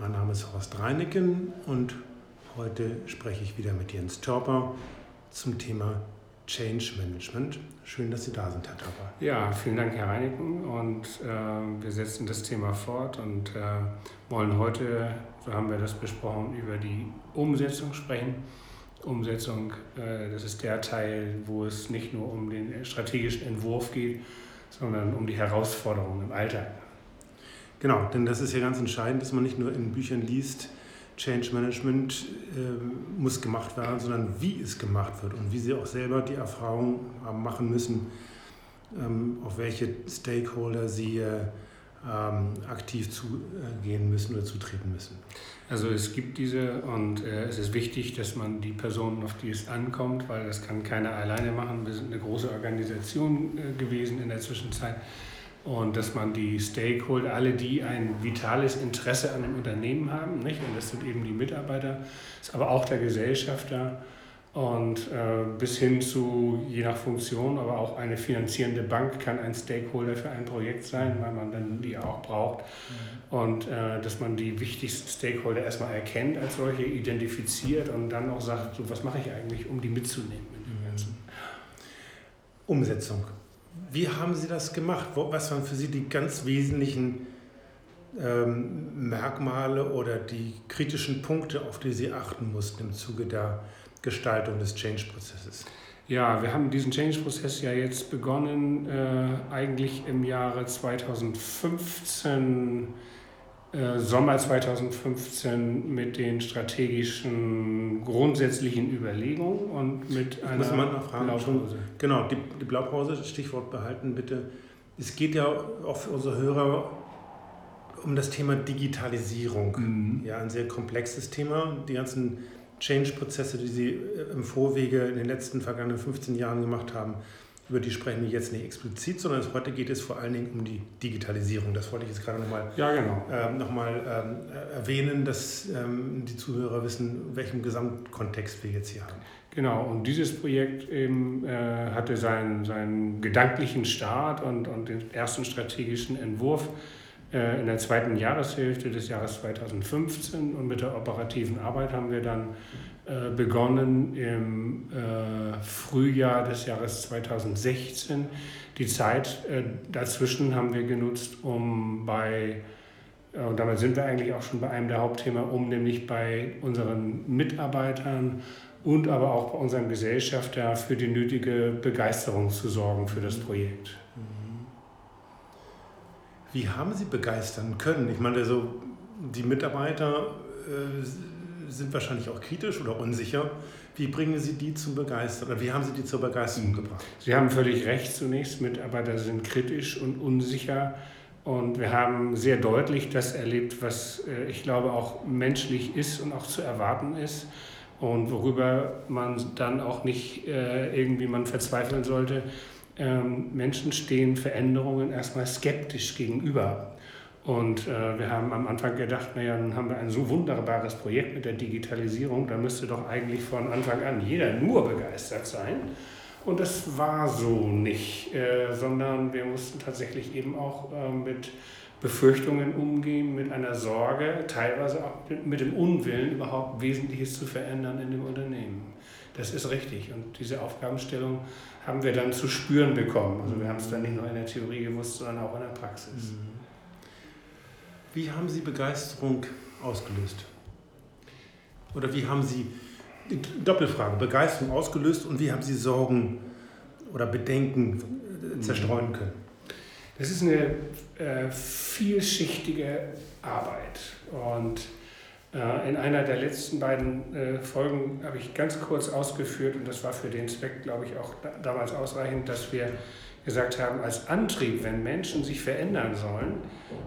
Mein Name ist Horst Reineken und heute spreche ich wieder mit Jens Törper zum Thema Change Management. Schön, dass Sie da sind, Herr Törper. Ja, vielen Dank, Herr Reineken. Und äh, wir setzen das Thema fort und äh, wollen heute, so haben wir das besprochen, über die Umsetzung sprechen. Umsetzung, äh, das ist der Teil, wo es nicht nur um den strategischen Entwurf geht, sondern um die Herausforderungen im Alltag. Genau, denn das ist ja ganz entscheidend, dass man nicht nur in Büchern liest, Change Management äh, muss gemacht werden, sondern wie es gemacht wird und wie Sie auch selber die Erfahrung haben machen müssen, ähm, auf welche Stakeholder Sie äh, ähm, aktiv zugehen müssen oder zutreten müssen. Also es gibt diese und äh, es ist wichtig, dass man die Personen, auf die es ankommt, weil das kann keiner alleine machen. Wir sind eine große Organisation äh, gewesen in der Zwischenzeit und dass man die Stakeholder, alle die ein vitales Interesse an dem Unternehmen haben, nicht? und das sind eben die Mitarbeiter, ist aber auch der Gesellschafter und äh, bis hin zu, je nach Funktion, aber auch eine finanzierende Bank kann ein Stakeholder für ein Projekt sein, weil man dann die auch braucht. Mhm. Und äh, dass man die wichtigsten Stakeholder erstmal erkennt als solche, identifiziert und dann auch sagt, so, was mache ich eigentlich, um die mitzunehmen in dem mhm. Ganzen. Umsetzung. Wie haben Sie das gemacht? Was waren für Sie die ganz wesentlichen ähm, Merkmale oder die kritischen Punkte, auf die Sie achten mussten im Zuge der Gestaltung des Change-Prozesses? Ja, wir haben diesen Change-Prozess ja jetzt begonnen, äh, eigentlich im Jahre 2015 äh, Sommer 2015 mit den strategischen grundsätzlichen Überlegungen und mit einer muss man fragen, Blaupause. Genau, die, die Blaupause, Stichwort behalten bitte. Es geht ja auch für unsere Hörer um das Thema Digitalisierung. Mhm. Ja, ein sehr komplexes Thema. Die ganzen Change-Prozesse, die Sie äh, im Vorwege in den letzten vergangenen 15 Jahren gemacht haben, über die sprechen wir jetzt nicht explizit, sondern heute geht es vor allen Dingen um die Digitalisierung. Das wollte ich jetzt gerade nochmal ja, genau. ähm, noch ähm, erwähnen, dass ähm, die Zuhörer wissen, welchen Gesamtkontext wir jetzt hier haben. Genau, und dieses Projekt eben, äh, hatte seinen, seinen gedanklichen Start und, und den ersten strategischen Entwurf äh, in der zweiten Jahreshälfte des Jahres 2015 und mit der operativen Arbeit haben wir dann äh, begonnen im äh, Frühjahr des Jahres 2016. Die Zeit äh, dazwischen haben wir genutzt, um bei, und damit sind wir eigentlich auch schon bei einem der Hauptthemen, um nämlich bei unseren Mitarbeitern und aber auch bei unserem Gesellschafter für die nötige Begeisterung zu sorgen für das Projekt. Wie haben Sie begeistern können? Ich meine, also die Mitarbeiter äh, sind wahrscheinlich auch kritisch oder unsicher. Wie bringen Sie die zum Begeistern oder wie haben Sie die zur Begeisterung gebracht? Sie haben völlig recht zunächst, Mitarbeiter sind kritisch und unsicher. Und wir haben sehr deutlich das erlebt, was äh, ich glaube auch menschlich ist und auch zu erwarten ist. Und worüber man dann auch nicht äh, irgendwie man verzweifeln sollte. Ähm, Menschen stehen Veränderungen erstmal skeptisch gegenüber. Und äh, wir haben am Anfang gedacht, naja, nun haben wir ein so wunderbares Projekt mit der Digitalisierung, da müsste doch eigentlich von Anfang an jeder nur begeistert sein. Und das war so nicht, äh, sondern wir mussten tatsächlich eben auch äh, mit Befürchtungen umgehen, mit einer Sorge, teilweise auch mit, mit dem Unwillen, überhaupt Wesentliches zu verändern in dem Unternehmen. Das ist richtig. Und diese Aufgabenstellung haben wir dann zu spüren bekommen. Also wir haben es dann nicht nur in der Theorie gewusst, sondern auch in der Praxis. Mhm. Wie haben Sie Begeisterung ausgelöst? Oder wie haben Sie, Doppelfrage, Begeisterung ausgelöst und wie haben Sie Sorgen oder Bedenken zerstreuen können? Das ist eine äh, vielschichtige Arbeit. Und äh, in einer der letzten beiden äh, Folgen habe ich ganz kurz ausgeführt, und das war für den Zweck, glaube ich, auch da, damals ausreichend, dass wir gesagt haben, als Antrieb, wenn Menschen sich verändern sollen,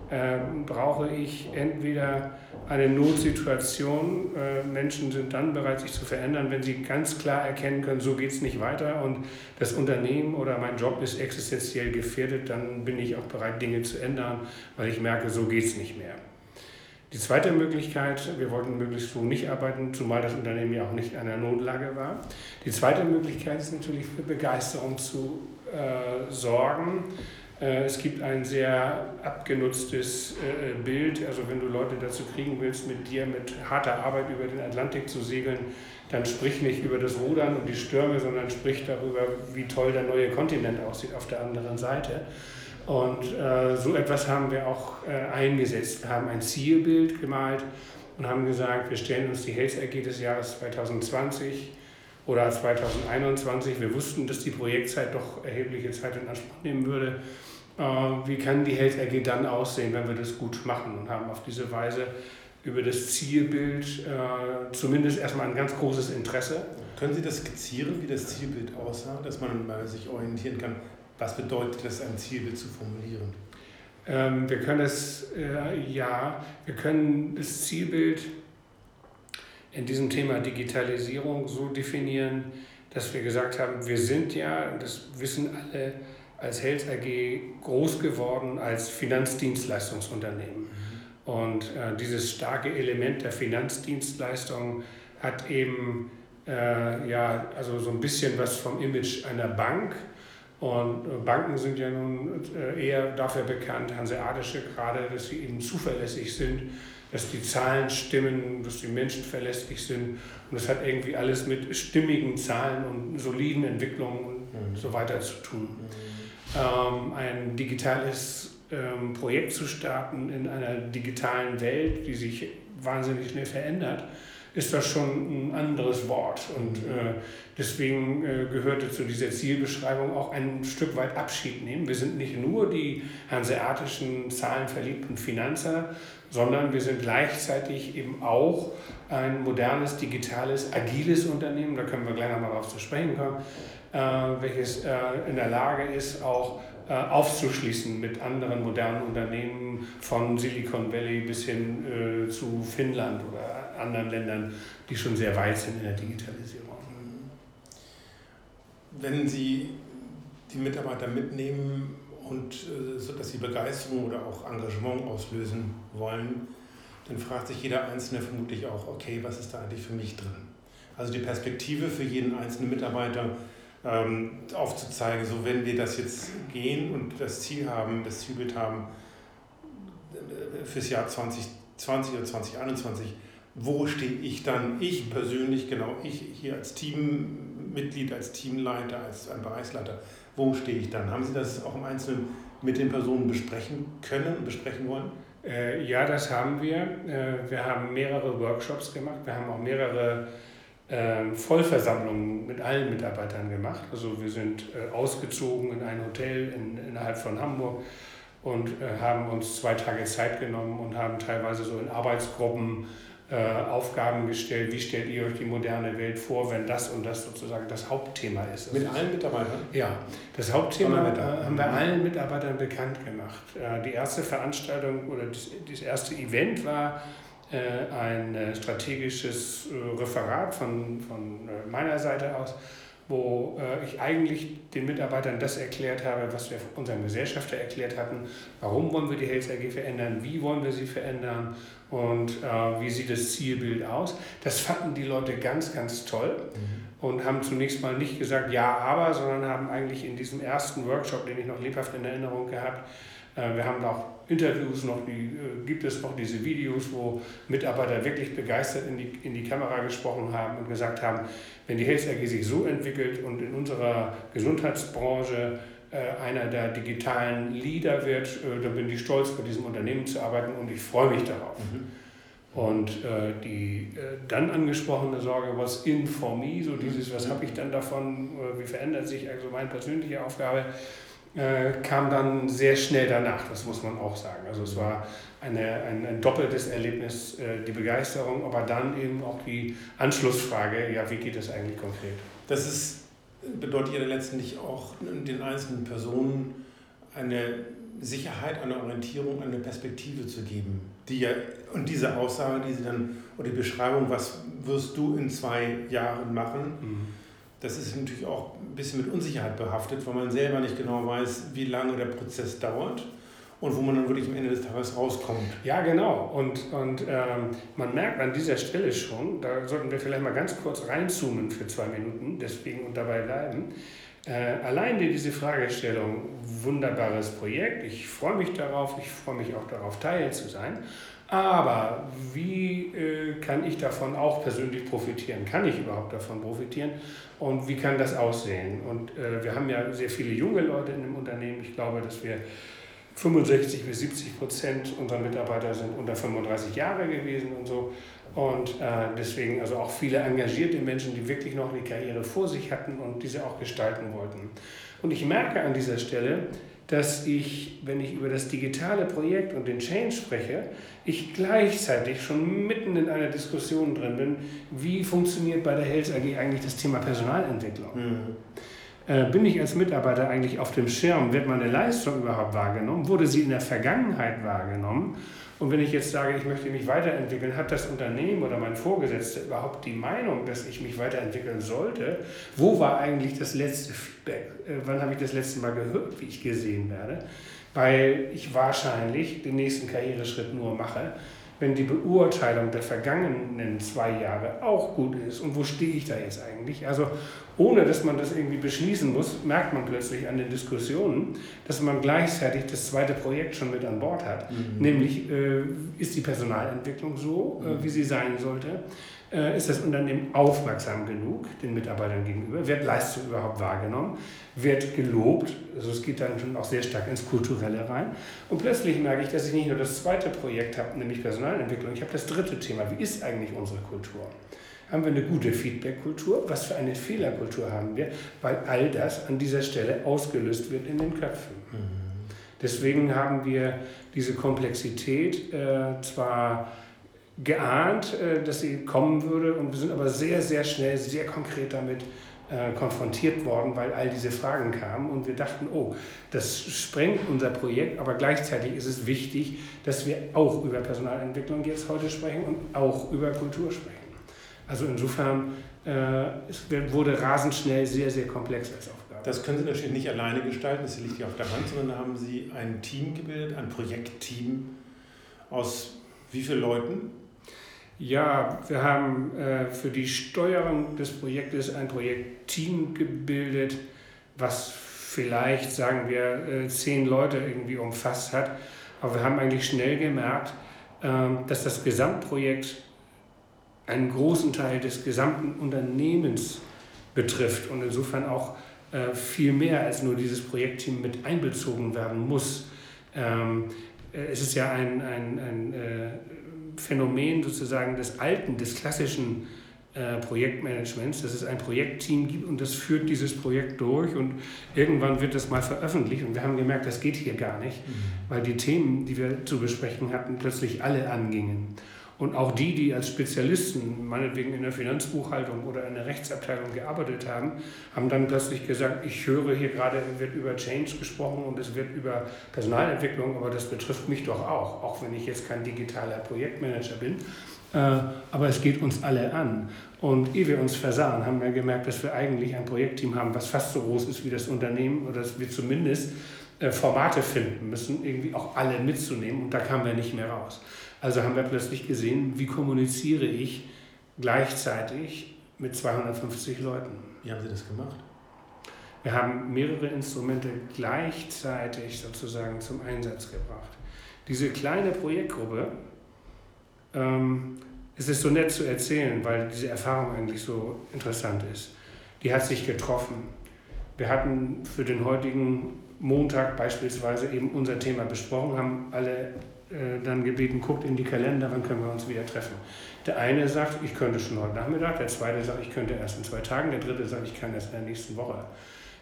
äh, brauche ich entweder eine Notsituation. Äh, Menschen sind dann bereit, sich zu verändern, wenn sie ganz klar erkennen können, so geht es nicht weiter und das Unternehmen oder mein Job ist existenziell gefährdet, dann bin ich auch bereit, Dinge zu ändern, weil ich merke, so geht es nicht mehr. Die zweite Möglichkeit, wir wollten möglichst so nicht arbeiten, zumal das Unternehmen ja auch nicht in einer Notlage war. Die zweite Möglichkeit ist natürlich für Begeisterung zu äh, sorgen, Äh, es gibt ein sehr abgenutztes äh, Bild. Also wenn du Leute dazu kriegen willst, mit dir mit harter Arbeit über den Atlantik zu segeln, dann sprich nicht über das Rudern und die Stürme, sondern sprich darüber, wie toll der neue Kontinent aussieht auf der anderen Seite. Und so etwas haben wir auch eingesetzt. Wir haben ein Zielbild gemalt und haben gesagt, wir stellen uns die Health AG des Jahres 2020 oder 2021. Wir wussten, dass die Projektzeit doch erhebliche Zeit in Anspruch nehmen würde. Äh, wie kann die Health AG dann aussehen, wenn wir das gut machen und haben auf diese Weise über das Zielbild äh, zumindest erstmal ein ganz großes Interesse. Können Sie das skizzieren, wie das Zielbild aussah, dass man mal sich orientieren kann? Was bedeutet es, ein Zielbild zu formulieren? Ähm, wir können es, äh, ja, wir können das Zielbild in diesem Thema Digitalisierung so definieren, dass wir gesagt haben, wir sind ja, das wissen alle, als Health AG groß geworden als Finanzdienstleistungsunternehmen. Und äh, dieses starke Element der Finanzdienstleistung hat eben äh, ja, also so ein bisschen was vom Image einer Bank. Und äh, Banken sind ja nun äh, eher dafür bekannt, hanseatische gerade, dass sie eben zuverlässig sind dass die Zahlen stimmen, dass die Menschen verlässlich sind. Und das hat irgendwie alles mit stimmigen Zahlen und soliden Entwicklungen und mhm. so weiter zu tun. Mhm. Ähm, ein digitales ähm, Projekt zu starten in einer digitalen Welt, die sich wahnsinnig schnell verändert, ist das schon ein anderes Wort. Und äh, deswegen äh, gehörte zu dieser Zielbeschreibung auch ein Stück weit Abschied nehmen. Wir sind nicht nur die hanseatischen, zahlenverliebten Finanzer, sondern wir sind gleichzeitig eben auch ein modernes, digitales, agiles Unternehmen, da können wir gleich nochmal drauf zu sprechen kommen, äh, welches äh, in der Lage ist, auch äh, aufzuschließen mit anderen modernen Unternehmen von Silicon Valley bis hin äh, zu Finnland oder anderen Ländern, die schon sehr weit sind in der Digitalisierung. Wenn Sie die Mitarbeiter mitnehmen und äh, so, dass sie Begeisterung oder auch Engagement auslösen wollen, dann fragt sich jeder Einzelne vermutlich auch, okay, was ist da eigentlich für mich drin? Also die Perspektive für jeden einzelnen Mitarbeiter ähm, aufzuzeigen, so wenn wir das jetzt gehen und das Ziel haben, das Zielbild haben äh, fürs Jahr 2020 oder 2021, wo stehe ich dann, ich persönlich, genau ich hier als Teammitglied, als Teamleiter, als Bereichsleiter, wo stehe ich dann? Haben Sie das auch im Einzelnen mit den Personen besprechen können und besprechen wollen? Äh, ja, das haben wir. Äh, wir haben mehrere Workshops gemacht. Wir haben auch mehrere äh, Vollversammlungen mit allen Mitarbeitern gemacht. Also wir sind äh, ausgezogen in ein Hotel in, innerhalb von Hamburg und äh, haben uns zwei Tage Zeit genommen und haben teilweise so in Arbeitsgruppen Aufgaben gestellt, wie stellt ihr euch die moderne Welt vor, wenn das und das sozusagen das Hauptthema ist. Mit allen Mitarbeitern? Ja, das Hauptthema äh, haben wir allen Mitarbeitern bekannt gemacht. Äh, die erste Veranstaltung oder das erste Event war ein strategisches Referat von, von meiner Seite aus wo äh, ich eigentlich den Mitarbeitern das erklärt habe, was wir unserem Gesellschafter erklärt hatten. Warum wollen wir die Health AG verändern? Wie wollen wir sie verändern? Und äh, wie sieht das Zielbild aus? Das fanden die Leute ganz, ganz toll mhm. und haben zunächst mal nicht gesagt, ja, aber, sondern haben eigentlich in diesem ersten Workshop, den ich noch lebhaft in Erinnerung gehabt, äh, wir haben auch Interviews noch, die, äh, gibt es noch diese Videos, wo Mitarbeiter wirklich begeistert in die, in die Kamera gesprochen haben und gesagt haben, wenn die Health AG sich so entwickelt und in unserer Gesundheitsbranche äh, einer der digitalen Leader wird, dann bin ich stolz, bei diesem Unternehmen zu arbeiten und ich freue mich darauf. Mhm. Und äh, die äh, dann angesprochene Sorge, was in for me, so dieses, was habe ich dann davon, wie verändert sich also meine persönliche Aufgabe, äh, kam dann sehr schnell danach, das muss man auch sagen. Also es war eine, ein, ein doppeltes Erlebnis, äh, die Begeisterung, aber dann eben auch die Anschlussfrage, ja, wie geht es eigentlich konkret? Das ist, bedeutet ja letztendlich auch den einzelnen Personen eine Sicherheit, eine Orientierung, eine Perspektive zu geben. Die ja, und diese Aussage, die sie dann, oder die Beschreibung, was wirst du in zwei Jahren machen, mhm das ist natürlich auch ein bisschen mit Unsicherheit behaftet, weil man selber nicht genau weiß, wie lange der Prozess dauert und wo man dann wirklich am Ende des Tages rauskommt. Ja, genau. Und, und ähm, man merkt an dieser Stelle schon, da sollten wir vielleicht mal ganz kurz reinzoomen für zwei Minuten, deswegen und dabei bleiben. Äh, alleine diese Fragestellung, wunderbares Projekt, ich freue mich darauf, ich freue mich auch darauf, Teil zu sein. Aber wie äh, kann ich davon auch persönlich profitieren? Kann ich überhaupt davon profitieren? Und wie kann das aussehen? Und äh, wir haben ja sehr viele junge Leute in dem Unternehmen. Ich glaube, dass wir 65 bis 70 Prozent unserer Mitarbeiter sind unter 35 Jahre gewesen und so. Und äh, deswegen also auch viele engagierte Menschen, die wirklich noch eine Karriere vor sich hatten und diese auch gestalten wollten. Und ich merke an dieser Stelle, dass ich, wenn ich über das digitale Projekt und den Change spreche, ich gleichzeitig schon mitten in einer Diskussion drin bin, wie funktioniert bei der Health AG eigentlich das Thema Personalentwicklung. Mhm. Äh, bin ich als Mitarbeiter eigentlich auf dem Schirm? Wird meine Leistung überhaupt wahrgenommen? Wurde sie in der Vergangenheit wahrgenommen? Und wenn ich jetzt sage, ich möchte mich weiterentwickeln, hat das Unternehmen oder mein Vorgesetzter überhaupt die Meinung, dass ich mich weiterentwickeln sollte? Wo war eigentlich das letzte Feedback? Äh, wann habe ich das letzte Mal gehört, wie ich gesehen werde? Weil ich wahrscheinlich den nächsten Karriereschritt nur mache, wenn die Beurteilung der vergangenen zwei Jahre auch gut ist und wo stehe ich da jetzt eigentlich? Also ohne dass man das irgendwie beschließen muss, merkt man plötzlich an den Diskussionen, dass man gleichzeitig das zweite Projekt schon mit an Bord hat. Mhm. Nämlich äh, ist die Personalentwicklung so, äh, wie sie sein sollte? Äh, ist das Unternehmen aufmerksam genug den Mitarbeitern gegenüber? Wird Leistung überhaupt wahrgenommen? Wird gelobt? Also es geht dann schon auch sehr stark ins Kulturelle rein. Und plötzlich merke ich, dass ich nicht nur das zweite Projekt habe, nämlich Personalentwicklung, ich habe das dritte Thema. Wie ist eigentlich unsere Kultur? Haben wir eine gute Feedback-Kultur? Was für eine Fehlerkultur haben wir? Weil all das an dieser Stelle ausgelöst wird in den Köpfen. Mhm. Deswegen haben wir diese Komplexität äh, zwar geahnt, äh, dass sie kommen würde. Und wir sind aber sehr, sehr schnell, sehr konkret damit äh, konfrontiert worden, weil all diese Fragen kamen. Und wir dachten, oh, das sprengt unser Projekt, aber gleichzeitig ist es wichtig, dass wir auch über Personalentwicklung jetzt heute sprechen und auch über Kultur sprechen. Also insofern, äh, es wurde rasend schnell sehr, sehr komplex als Aufgabe. Das können Sie natürlich nicht alleine gestalten, das liegt ja auf der Hand, sondern da haben Sie ein Team gebildet, ein Projektteam aus wie vielen Leuten? Ja, wir haben äh, für die Steuerung des Projektes ein Projektteam gebildet, was vielleicht, sagen wir, äh, zehn Leute irgendwie umfasst hat. Aber wir haben eigentlich schnell gemerkt, äh, dass das Gesamtprojekt einen großen Teil des gesamten Unternehmens betrifft und insofern auch äh, viel mehr als nur dieses Projektteam mit einbezogen werden muss. Ähm, äh, es ist ja ein, ein, ein äh, Phänomen sozusagen des alten, des klassischen äh, Projektmanagements, dass es ein Projektteam gibt und das führt dieses Projekt durch und irgendwann wird das mal veröffentlicht und wir haben gemerkt, das geht hier gar nicht, mhm. weil die Themen, die wir zu besprechen hatten, plötzlich alle angingen. Und auch die, die als Spezialisten, meinetwegen in der Finanzbuchhaltung oder in der Rechtsabteilung gearbeitet haben, haben dann plötzlich gesagt, ich höre hier gerade, wird über Change gesprochen und es wird über Personalentwicklung, aber das betrifft mich doch auch, auch wenn ich jetzt kein digitaler Projektmanager bin. Äh, aber es geht uns alle an. Und ehe wir uns versahen, haben wir gemerkt, dass wir eigentlich ein Projektteam haben, was fast so groß ist wie das Unternehmen oder dass wir zumindest Formate finden müssen, irgendwie auch alle mitzunehmen. Und da kamen wir nicht mehr raus. Also haben wir plötzlich gesehen, wie kommuniziere ich gleichzeitig mit 250 Leuten. Wie haben Sie das gemacht? Wir haben mehrere Instrumente gleichzeitig sozusagen zum Einsatz gebracht. Diese kleine Projektgruppe, ähm, es ist so nett zu erzählen, weil diese Erfahrung eigentlich so interessant ist. Die hat sich getroffen. Wir hatten für den heutigen Montag beispielsweise eben unser Thema besprochen, haben alle äh, dann gebeten, guckt in die Kalender, wann können wir uns wieder treffen. Der eine sagt, ich könnte schon heute Nachmittag, der zweite sagt, ich könnte erst in zwei Tagen, der dritte sagt, ich kann erst in der nächsten Woche.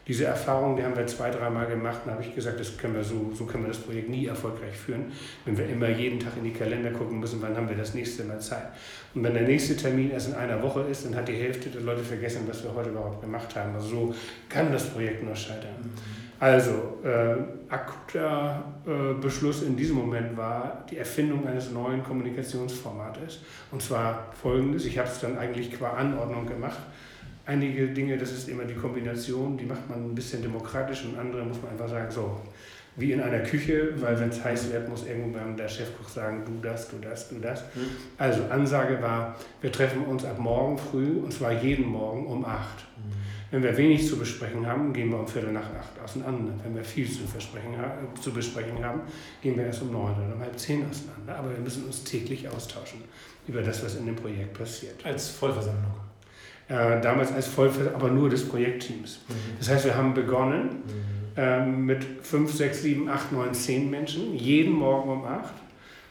Diese Erfahrung, die haben wir zwei, dreimal gemacht und habe ich gesagt, das können wir so, so können wir das Projekt nie erfolgreich führen, wenn wir immer jeden Tag in die Kalender gucken müssen, wann haben wir das nächste Mal Zeit. Und wenn der nächste Termin erst in einer Woche ist, dann hat die Hälfte der Leute vergessen, was wir heute überhaupt gemacht haben. Also so kann das Projekt nur scheitern. Mhm. Also, äh, akuter äh, Beschluss in diesem Moment war die Erfindung eines neuen Kommunikationsformates. Und zwar folgendes: Ich habe es dann eigentlich qua Anordnung gemacht. Einige Dinge, das ist immer die Kombination, die macht man ein bisschen demokratisch und andere muss man einfach sagen, so, wie in einer Küche, weil wenn es heiß wird, muss irgendwann der Chefkoch sagen, du das, du das, du das. Mhm. Also Ansage war, wir treffen uns ab morgen früh und zwar jeden Morgen um 8. Mhm. Wenn wir wenig zu besprechen haben, gehen wir um Viertel nach acht auseinander. Wenn wir viel zu, zu besprechen haben, gehen wir erst um neun oder um halb zehn auseinander. Aber wir müssen uns täglich austauschen über das, was in dem Projekt passiert. Als Vollversammlung? Äh, damals als Vollversammlung, aber nur des Projektteams. Mhm. Das heißt, wir haben begonnen mhm. äh, mit fünf, sechs, sieben, acht, neun, zehn Menschen, jeden Morgen um acht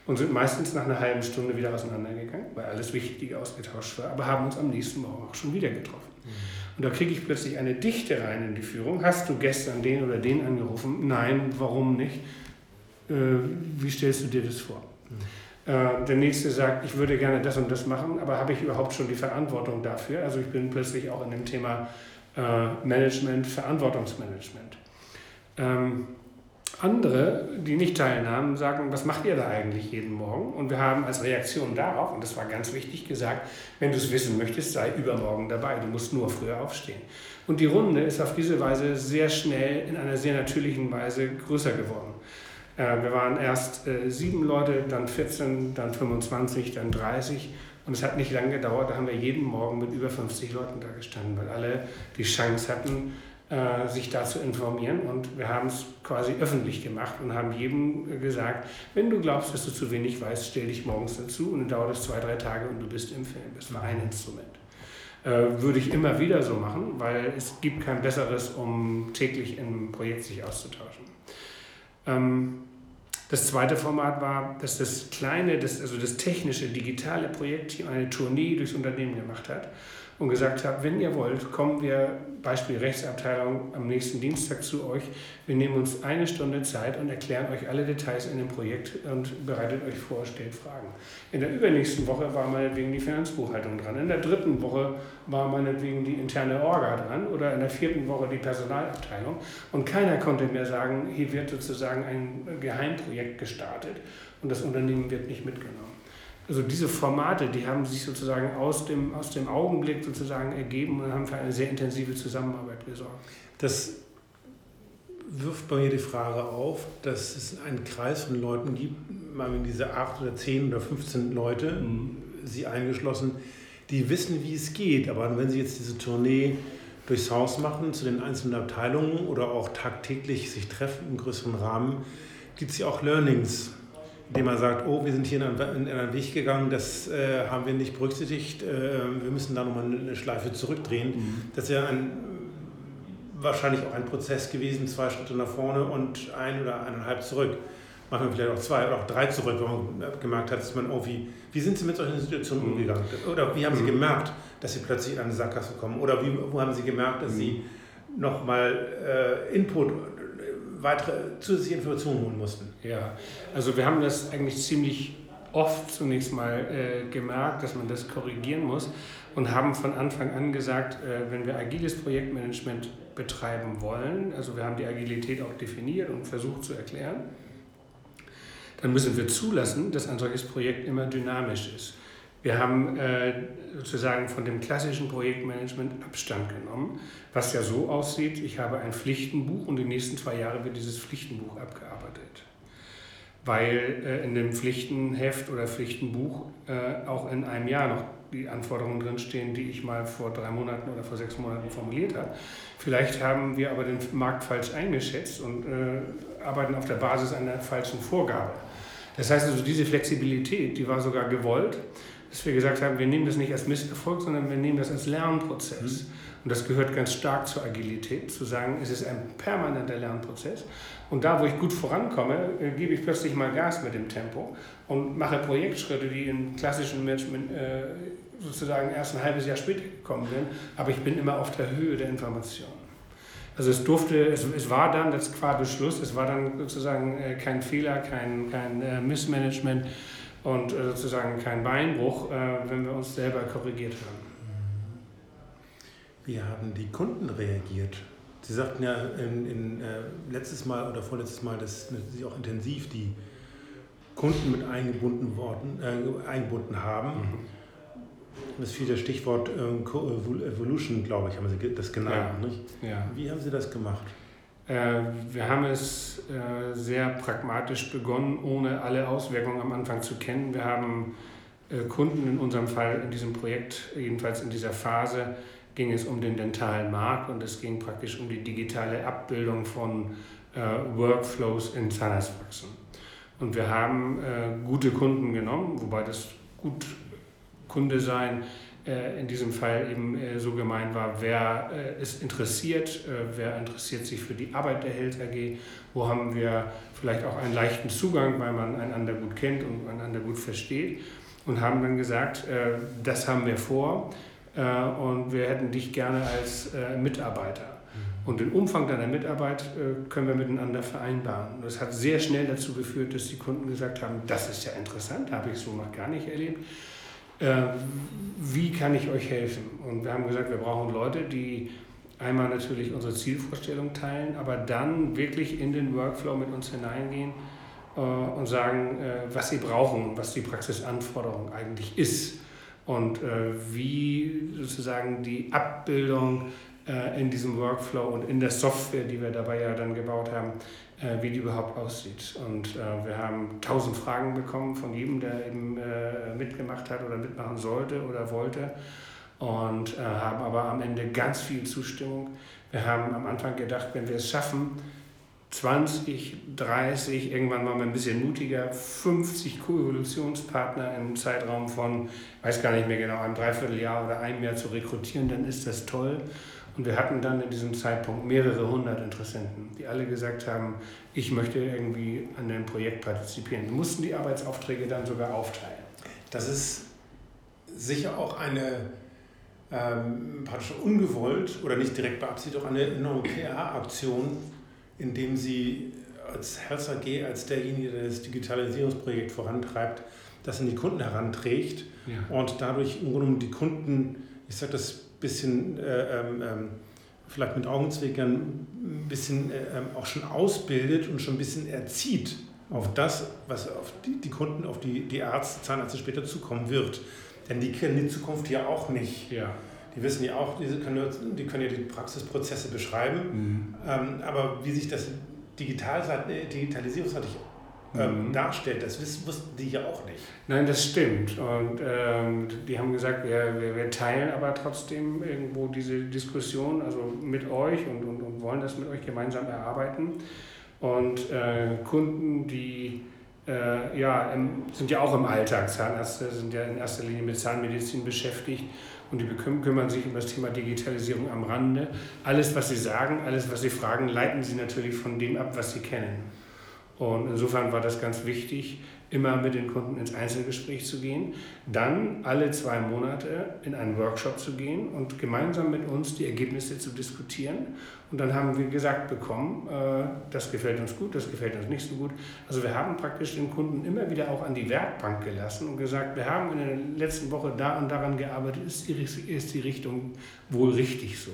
und sind meistens nach einer halben Stunde wieder auseinandergegangen, weil alles Wichtige ausgetauscht war, aber haben uns am nächsten Morgen auch schon wieder getroffen. Mhm. Und da kriege ich plötzlich eine Dichte rein in die Führung. Hast du gestern den oder den angerufen? Nein, warum nicht? Äh, wie stellst du dir das vor? Äh, der nächste sagt, ich würde gerne das und das machen, aber habe ich überhaupt schon die Verantwortung dafür? Also ich bin plötzlich auch in dem Thema äh, Management, Verantwortungsmanagement. Ähm, andere, die nicht teilnahmen, sagen, was macht ihr da eigentlich jeden Morgen? Und wir haben als Reaktion darauf, und das war ganz wichtig, gesagt, wenn du es wissen möchtest, sei übermorgen dabei, du musst nur früher aufstehen. Und die Runde ist auf diese Weise sehr schnell in einer sehr natürlichen Weise größer geworden. Äh, wir waren erst äh, sieben Leute, dann 14, dann 25, dann 30. Und es hat nicht lange gedauert, da haben wir jeden Morgen mit über 50 Leuten da gestanden, weil alle die Chance hatten, äh, sich da zu informieren. Und wir haben es quasi öffentlich gemacht und haben jedem gesagt, wenn du glaubst, dass du zu wenig weißt, stell dich morgens dazu und dann dauert es zwei, drei Tage und du bist im Film. Das war ein Instrument. Äh, würde ich immer wieder so machen, weil es gibt kein besseres, um täglich im Projekt sich auszutauschen. Ähm, das zweite Format war, dass das kleine, das, also das technische, digitale Projektteam eine Tournee durchs Unternehmen gemacht hat und gesagt habe, wenn ihr wollt, kommen wir, Beispiel Rechtsabteilung, am nächsten Dienstag zu euch. Wir nehmen uns eine Stunde Zeit und erklären euch alle Details in dem Projekt und bereitet euch vor, stellt Fragen. In der übernächsten Woche war meinetwegen die Finanzbuchhaltung dran. In der dritten Woche war meinetwegen die interne Orga dran oder in der vierten Woche die Personalabteilung. Und keiner konnte mehr sagen, hier wird sozusagen ein Geheimprojekt gestartet und das Unternehmen wird nicht mitgenommen also diese Formate, die haben sich sozusagen aus dem, aus dem Augenblick sozusagen ergeben und haben für eine sehr intensive Zusammenarbeit gesorgt. Das wirft bei mir die Frage auf, dass es einen Kreis von Leuten gibt, mal diese acht oder zehn oder 15 Leute, mhm. Sie eingeschlossen, die wissen, wie es geht. Aber wenn Sie jetzt diese Tournee durchs Haus machen, zu den einzelnen Abteilungen oder auch tagtäglich sich treffen im größeren Rahmen, gibt es ja auch Learnings indem man sagt, oh, wir sind hier in einen, Weg gegangen, das äh, haben wir nicht berücksichtigt, äh, wir müssen da nochmal eine Schleife zurückdrehen. Mhm. Das ist ja ein, wahrscheinlich auch ein Prozess gewesen, zwei Schritte nach vorne und ein oder eineinhalb zurück. Machen wir vielleicht auch zwei oder auch drei zurück, wenn man gemerkt hat, dass man, oh, wie, sind Sie mit solchen Situationen mhm. umgegangen? Oder wie haben Sie mhm. gemerkt, dass Sie plötzlich in eine Sackgasse kommen? Oder wie, wo haben Sie gemerkt, dass mhm. Sie nochmal äh, Input weitere zusätzliche Informationen holen mussten. Ja, also wir haben das eigentlich ziemlich oft zunächst mal äh, gemerkt, dass man das korrigieren muss und haben von Anfang an gesagt, äh, wenn wir agiles Projektmanagement betreiben wollen, also wir haben die Agilität auch definiert und versucht zu erklären, dann müssen wir zulassen, dass ein solches Projekt immer dynamisch ist. Wir haben äh, sozusagen von dem klassischen Projektmanagement Abstand genommen, was ja so aussieht, ich habe ein Pflichtenbuch und die nächsten zwei Jahre wird dieses Pflichtenbuch abgearbeitet. Weil äh, in dem Pflichtenheft oder Pflichtenbuch äh, auch in einem Jahr noch die Anforderungen drinstehen, die ich mal vor drei Monaten oder vor sechs Monaten formuliert habe. Vielleicht haben wir aber den Markt falsch eingeschätzt und arbeiten auf der Basis einer falschen Vorgabe. Das heißt also, diese Flexibilität, die war sogar gewollt dass wir gesagt haben, wir nehmen das nicht als Misserfolg, sondern wir nehmen das als Lernprozess. Mhm. Und das gehört ganz stark zur Agilität, zu sagen, es ist ein permanenter Lernprozess. Und da, wo ich gut vorankomme, äh, gebe ich plötzlich mal Gas mit dem Tempo und mache Projektschritte, die im klassischen Management äh, sozusagen erst ein halbes Jahr später gekommen sind. Aber ich bin immer auf der Höhe der Information. Also es durfte, es, es war dann das qua Beschluss, es war dann sozusagen äh, kein Fehler, kein, kein Missmanagement, und äh, sozusagen kein Beinbruch, äh, wenn wir uns selber korrigiert haben. Wie haben die Kunden reagiert? Sie sagten ja in, in, äh, letztes Mal oder vorletztes Mal, dass Sie auch intensiv die Kunden mit eingebunden, worden, eingebunden haben. Mhm. Das fiel das Stichwort Evolution, glaube ich, haben Sie das genannt. Ja. Nicht? Ja. Wie haben Sie das gemacht? Äh, wir haben es äh, sehr pragmatisch begonnen, ohne alle Auswirkungen am Anfang zu kennen. Wir haben äh, Kunden in unserem Fall in diesem Projekt, jedenfalls in dieser Phase, ging es um den dentalen Markt und es ging praktisch um die digitale Abbildung von Workflows in Zahnarztpraxen. Und wir haben gute Kunden genommen, wobei das gut Kunde sein in diesem Fall eben äh, so gemeint war, wer äh, ist interessiert, wer interessiert sich für die Arbeit der Health AG, wo haben wir vielleicht auch einen leichten Zugang, weil man einander gut kennt und einander gut versteht und haben dann gesagt, das haben wir vor und wir hätten dich gerne als Mitarbeiter. Mhm. Und den Umfang deiner Mitarbeit können wir miteinander vereinbaren. Und das hat sehr schnell dazu geführt, dass die Kunden gesagt haben, das ist ja interessant, habe ich so noch gar nicht erlebt äh, wie kann ich euch helfen? Und wir haben gesagt, wir brauchen Leute, die einmal natürlich unsere Zielvorstellung teilen, aber dann wirklich in den Workflow mit uns hineingehen äh, und sagen, äh, was sie brauchen, was die Praxisanforderung eigentlich ist und äh, wie sozusagen die Abbildung in diesem Workflow und in der Software, die wir dabei ja dann gebaut haben, äh, wie die überhaupt aussieht. Und äh, wir haben tausend Fragen bekommen von jedem, der eben äh, mitgemacht hat oder mitmachen sollte oder wollte. Und äh, haben aber am Ende ganz viel Zustimmung. Wir haben am Anfang gedacht, wenn wir es schaffen, 20, 30, irgendwann waren wir ein bisschen mutiger, 50 Koevolutionspartner im Zeitraum von, weiß gar nicht mehr genau, einem Dreivierteljahr oder einem Jahr zu rekrutieren, dann ist das toll. Und wir hatten dann in diesem Zeitpunkt mehrere hundert Interessenten, die alle gesagt haben, ich möchte irgendwie an dem Projekt partizipieren. Wir mussten die Arbeitsaufträge dann sogar aufteilen. Das ist sicher auch eine ähm, praktisch ungewollt oder nicht direkt beabsichtigt, auch eine enorme PR-Aktion, indem Sie als Health AG, als derjenige, der das Digitalisierungsprojekt vorantreibt, das in die Kunden heranträgt ja. und dadurch im Grunde die Kunden, ich sage das bisschen äh, ähm, ähm, vielleicht mit Augenzwinkern ein bisschen äh, ähm, auch schon ausbildet und schon ein bisschen erzieht auf das, was auf die, die Kunden, auf die, die Ärzte, Zahnärzte später zukommen wird. Denn die kennen die Zukunft ja auch nicht. Ja. Die wissen ja auch, die können, die können ja die Praxisprozesse beschreiben, mhm. ähm, aber wie sich das digital, digitalisierungsseitig ähm, mhm. darstellt. Das wussten die ja auch nicht. Nein, das stimmt. Und ähm, die haben gesagt, wir, wir, wir, teilen aber trotzdem irgendwo diese Diskussion, also mit euch und, und, und wollen das mit euch gemeinsam erarbeiten. Und äh, Kunden, die äh, ja, im, sind ja auch im Alltag, Zahnärzte sind ja in erster Linie mit Zahnmedizin beschäftigt und die kümmern sich um das Thema Digitalisierung am Rande. Alles, was sie sagen, alles, was sie fragen, leiten sie natürlich von dem ab, was sie kennen. Und insofern war das ganz wichtig, immer mit den Kunden ins Einzelgespräch zu gehen, dann alle zwei Monate in einen Workshop zu gehen und gemeinsam mit uns die Ergebnisse zu diskutieren. Und dann haben wir gesagt bekommen, äh, das gefällt uns gut, das gefällt uns nicht so gut. Also wir haben praktisch den Kunden immer wieder auch an die Werkbank gelassen und gesagt, wir haben in der letzten Woche da und daran gearbeitet, ist die, ist die Richtung wohl richtig so.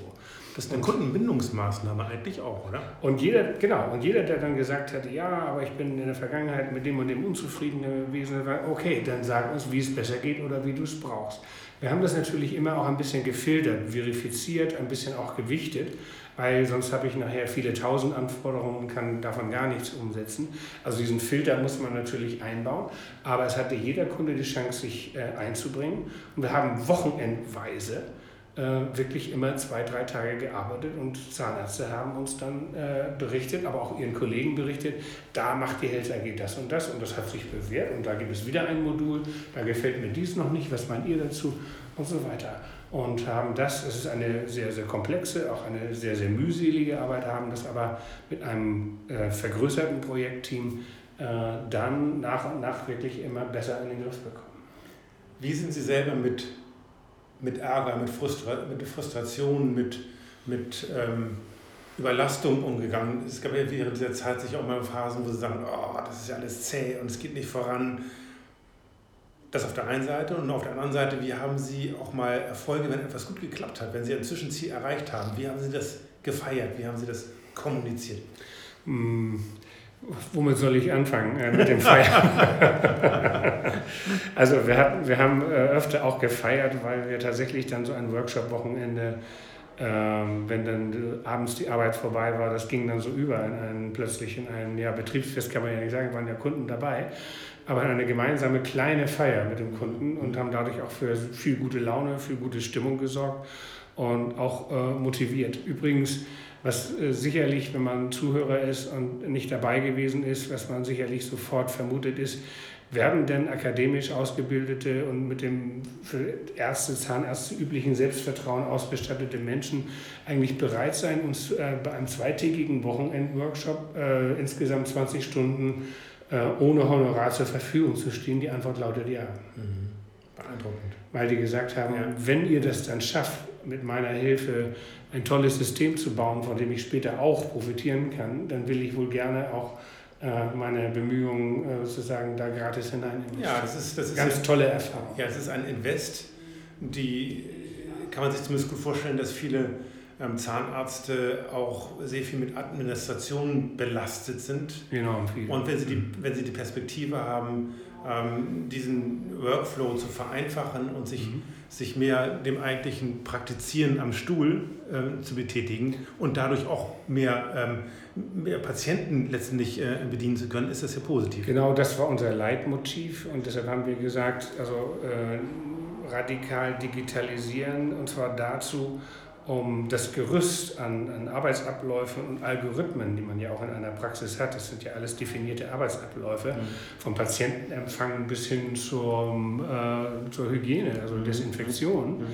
Das ist eine Kundenbindungsmaßnahme eigentlich auch, oder? Und jeder, genau, und jeder, der dann gesagt hat, ja, aber ich bin in der Vergangenheit mit dem und dem unzufrieden gewesen, okay, dann sag uns, wie es besser geht oder wie du es brauchst. Wir haben das natürlich immer auch ein bisschen gefiltert, verifiziert, ein bisschen auch gewichtet, weil sonst habe ich nachher viele tausend Anforderungen und kann davon gar nichts umsetzen. Also diesen Filter muss man natürlich einbauen, aber es hatte jeder Kunde die Chance, sich äh, einzubringen. Und wir haben wochenendweise äh, wirklich immer zwei, drei Tage gearbeitet und Zahnärzte haben uns dann äh, berichtet, aber auch ihren Kollegen berichtet, da macht die Health AG das und das und das hat sich bewährt und da gibt es wieder ein Modul, da gefällt mir dies noch nicht, was meint ihr dazu und so weiter. Und haben das, es ist eine sehr, sehr komplexe, auch eine sehr, sehr mühselige Arbeit, haben das aber mit einem äh, vergrößerten Projektteam äh, dann nach und nach wirklich immer besser in den Griff bekommen. Wie sind Sie selber mit mit Ärger, mit, Frustra mit Frustration, mit, mit ähm, Überlastung umgegangen. Es gab ja während dieser Zeit sich auch mal Phasen, wo sie sagen, oh, das ist ja alles zäh und es geht nicht voran. Das auf der einen Seite und auf der anderen Seite, wie haben Sie auch mal Erfolge, wenn etwas gut geklappt hat, wenn Sie ein Zwischenziel erreicht haben? Wie haben Sie das gefeiert? Wie haben Sie das kommuniziert? Womit soll ich anfangen äh, mit dem Feiern? also wir, hatten, wir haben äh, öfter auch gefeiert, weil wir tatsächlich dann so ein Workshop-Wochenende, ähm, wenn dann abends die Arbeit vorbei war, das ging dann so über in einen, plötzlich in ein ja, Betriebsfest, kann man ja nicht sagen, waren ja Kunden dabei, aber eine gemeinsame kleine Feier mit dem Kunden und haben dadurch auch für viel gute Laune, für gute Stimmung gesorgt. und auch äh, motiviert. Übrigens, was äh, sicherlich, wenn man Zuhörer ist und nicht dabei gewesen ist, was man sicherlich sofort vermutet ist, werden denn akademisch ausgebildete und mit dem für Ärzte, Zahnärzte üblichen Selbstvertrauen ausgestattete Menschen eigentlich bereit sein, uns äh, bei einem zweitägigen Wochenendworkshop äh, insgesamt 20 Stunden äh, ohne Honorar zur Verfügung zu stehen? Die Antwort lautet ja. Mhm. Beeindruckend. Weil die gesagt haben, ja. wenn ihr das dann schafft, mit meiner Hilfe ein tolles System zu bauen, von dem ich später auch profitieren kann, dann will ich wohl gerne auch äh, meine Bemühungen äh, sozusagen da gratis hinein. Ja, das ist, das ist ganz ein, tolle Erfahrung. Ja, es ist ein Invest, die kann man sich zumindest gut vorstellen, dass viele ähm, Zahnärzte auch sehr viel mit Administration belastet sind. Genau, viel. Und wenn sie die, wenn sie die Perspektive haben, diesen Workflow zu vereinfachen und sich, mhm. sich mehr dem eigentlichen Praktizieren am Stuhl äh, zu betätigen und dadurch auch mehr, ähm, mehr Patienten letztendlich äh, bedienen zu können, ist das ja positiv. Genau, das war unser Leitmotiv und deshalb haben wir gesagt, also äh, radikal digitalisieren und zwar dazu, um das Gerüst an, an, Arbeitsabläufen und Algorithmen, die man ja auch in einer Praxis hat, das sind ja alles definierte Arbeitsabläufe, mhm. vom Patientenempfang bis hin zur, äh, zur Hygiene, also mhm. Desinfektion mhm.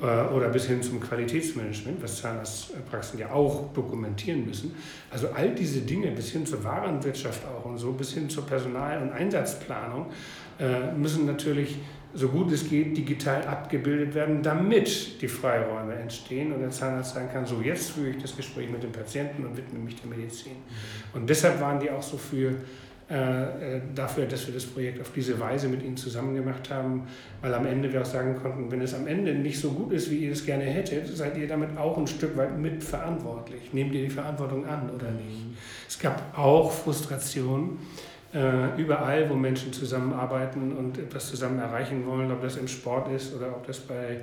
äh, oder bis hin zum Qualitätsmanagement, was Zahnarztpraxen ja auch dokumentieren müssen. Also all diese Dinge bis hin zur Warenwirtschaft auch und so, bis hin zur Personal- und Einsatzplanung äh, müssen natürlich so gut es geht digital abgebildet werden, damit die Freiräume entstehen und der Zahnarzt sagen kann, so jetzt führe ich das Gespräch mit dem Patienten und widme mich der Medizin. Mhm. Und deshalb waren die auch so für, äh, äh, dafür, dass wir das Projekt auf diese Weise mit ihnen zusammen gemacht haben, weil am Ende wir auch sagen konnten, wenn es am Ende nicht so gut ist, wie ihr es gerne hättet, seid ihr damit auch ein Stück weit mitverantwortlich. Nehmt ihr die Verantwortung an oder nicht? Mhm. Es gab auch Frustrationen überall, wo Menschen zusammenarbeiten und etwas zusammen erreichen wollen, ob das im Sport ist oder ob das bei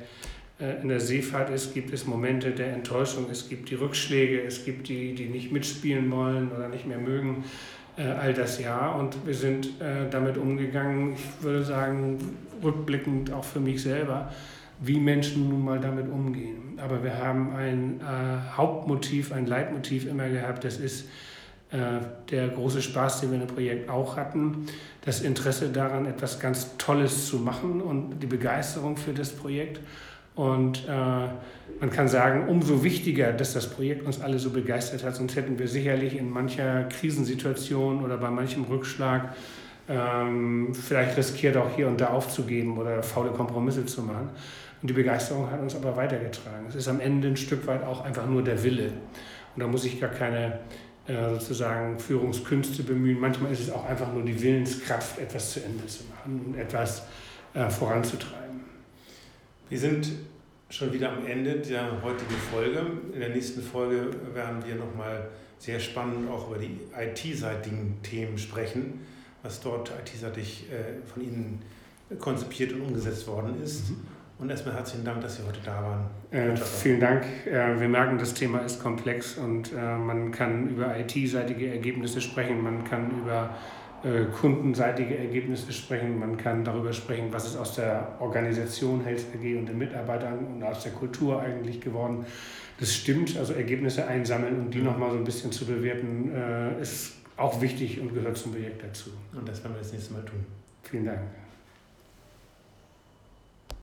äh, in der Seefahrt ist, gibt es Momente der Enttäuschung, es gibt die Rückschläge, es gibt die, die nicht mitspielen wollen oder nicht mehr mögen. Äh, all das ja und wir sind äh, damit umgegangen, ich würde sagen, rückblickend auch für mich selber, wie Menschen nun mal damit umgehen. Aber wir haben ein äh, Hauptmotiv, ein Leitmotiv immer gehabt, das ist, äh, der große Spaß, den wir in dem Projekt auch hatten, das Interesse daran, etwas ganz Tolles zu machen und die Begeisterung für das Projekt. Und äh, man kann sagen, umso wichtiger, dass das Projekt uns alle so begeistert hat, sonst hätten wir sicherlich in mancher Krisensituation oder bei manchem Rückschlag ähm, vielleicht riskiert, auch hier und da aufzugeben oder faule Kompromisse zu machen. Und die Begeisterung hat uns aber weitergetragen. Es ist am Ende ein Stück weit auch einfach nur der Wille. Und da muss ich gar keine äh, sozusagen Führungskünste bemühen. Manchmal ist es auch einfach nur die Willenskraft, etwas zu Ende zu machen und etwas äh, voranzutreiben. Wir sind schon wieder am Ende der heutigen Folge. In der nächsten Folge werden wir nochmal sehr spannend auch über die IT-seitigen Themen sprechen, was dort IT-seitig äh, von Ihnen konzipiert und umgesetzt worden ist. Mhm. Und erstmal herzlichen Dank, dass Sie heute da waren. Äh, vielen Dank. Äh, wir merken, das Thema ist komplex und äh, man kann über IT-seitige Ergebnisse sprechen, man kann über äh, kundenseitige Ergebnisse sprechen, man kann darüber sprechen, was ist aus der Organisation Health AG und den Mitarbeitern und aus der Kultur eigentlich geworden. Das stimmt, also Ergebnisse einsammeln und die nochmal so ein bisschen zu bewerten, äh, ist auch wichtig und gehört zum Projekt dazu. Und das werden wir das nächste Mal tun. Vielen Dank.